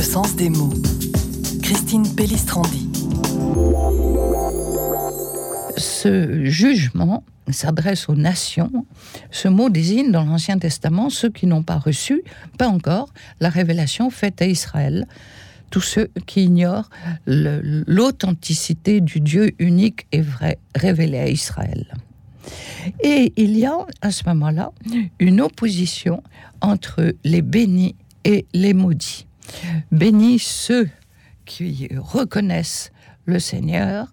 Le sens des mots. Christine Pellistrandi. Ce jugement s'adresse aux nations. Ce mot désigne dans l'Ancien Testament ceux qui n'ont pas reçu, pas encore, la révélation faite à Israël. Tous ceux qui ignorent l'authenticité du Dieu unique et vrai révélé à Israël. Et il y a à ce moment-là une opposition entre les bénis et les maudits. Bénis ceux qui reconnaissent le Seigneur.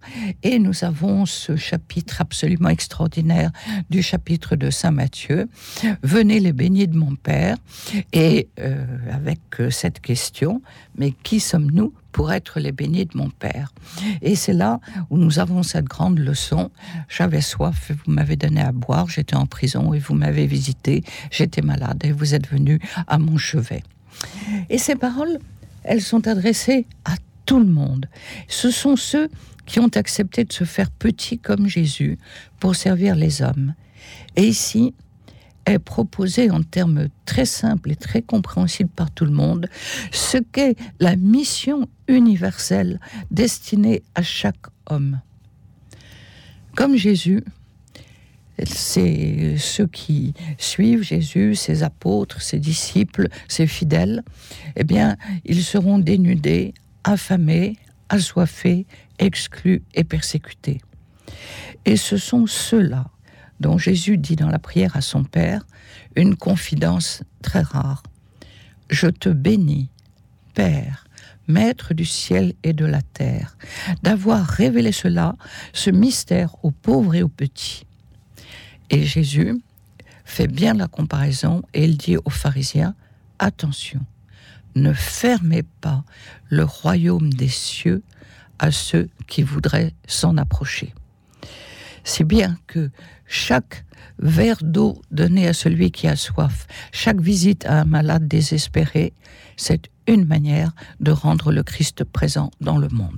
Et nous avons ce chapitre absolument extraordinaire du chapitre de Saint Matthieu. Venez les bénis de mon Père. Et euh, avec euh, cette question, mais qui sommes-nous pour être les bénis de mon Père? Et c'est là où nous avons cette grande leçon. J'avais soif vous m'avez donné à boire. J'étais en prison et vous m'avez visité. J'étais malade et vous êtes venu à mon chevet. Et ces paroles, elles sont adressées à tout le monde. Ce sont ceux qui ont accepté de se faire petits comme Jésus pour servir les hommes. Et ici est proposé en termes très simples et très compréhensibles par tout le monde ce qu'est la mission universelle destinée à chaque homme. Comme Jésus, c'est ceux qui suivent Jésus, ses apôtres, ses disciples, ses fidèles, eh bien, ils seront dénudés, affamés, assoiffés, exclus et persécutés. Et ce sont ceux-là dont Jésus dit dans la prière à son Père une confidence très rare. Je te bénis, Père, Maître du ciel et de la terre, d'avoir révélé cela, ce mystère aux pauvres et aux petits. Et Jésus fait bien la comparaison et il dit aux pharisiens, attention, ne fermez pas le royaume des cieux à ceux qui voudraient s'en approcher. C'est bien que chaque verre d'eau donné à celui qui a soif, chaque visite à un malade désespéré, c'est une manière de rendre le Christ présent dans le monde.